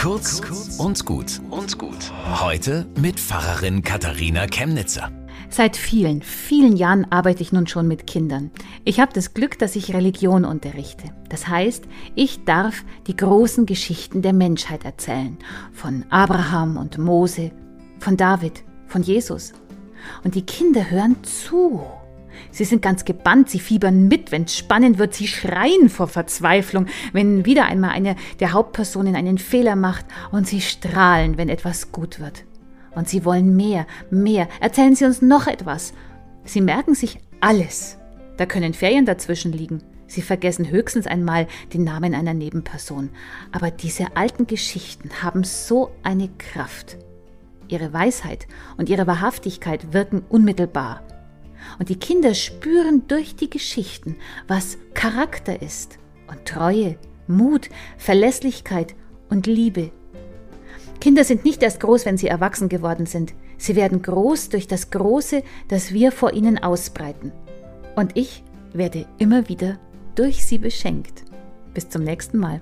Kurz und gut und gut. Heute mit Pfarrerin Katharina Chemnitzer. Seit vielen, vielen Jahren arbeite ich nun schon mit Kindern. Ich habe das Glück, dass ich Religion unterrichte. Das heißt, ich darf die großen Geschichten der Menschheit erzählen. Von Abraham und Mose, von David, von Jesus. Und die Kinder hören zu. Sie sind ganz gebannt, sie fiebern mit, wenn es spannend wird, sie schreien vor Verzweiflung, wenn wieder einmal eine der Hauptpersonen einen Fehler macht und sie strahlen, wenn etwas gut wird. Und sie wollen mehr, mehr. Erzählen Sie uns noch etwas. Sie merken sich alles. Da können Ferien dazwischen liegen. Sie vergessen höchstens einmal den Namen einer Nebenperson. Aber diese alten Geschichten haben so eine Kraft. Ihre Weisheit und ihre Wahrhaftigkeit wirken unmittelbar. Und die Kinder spüren durch die Geschichten, was Charakter ist und Treue, Mut, Verlässlichkeit und Liebe. Kinder sind nicht erst groß, wenn sie erwachsen geworden sind. Sie werden groß durch das Große, das wir vor ihnen ausbreiten. Und ich werde immer wieder durch sie beschenkt. Bis zum nächsten Mal.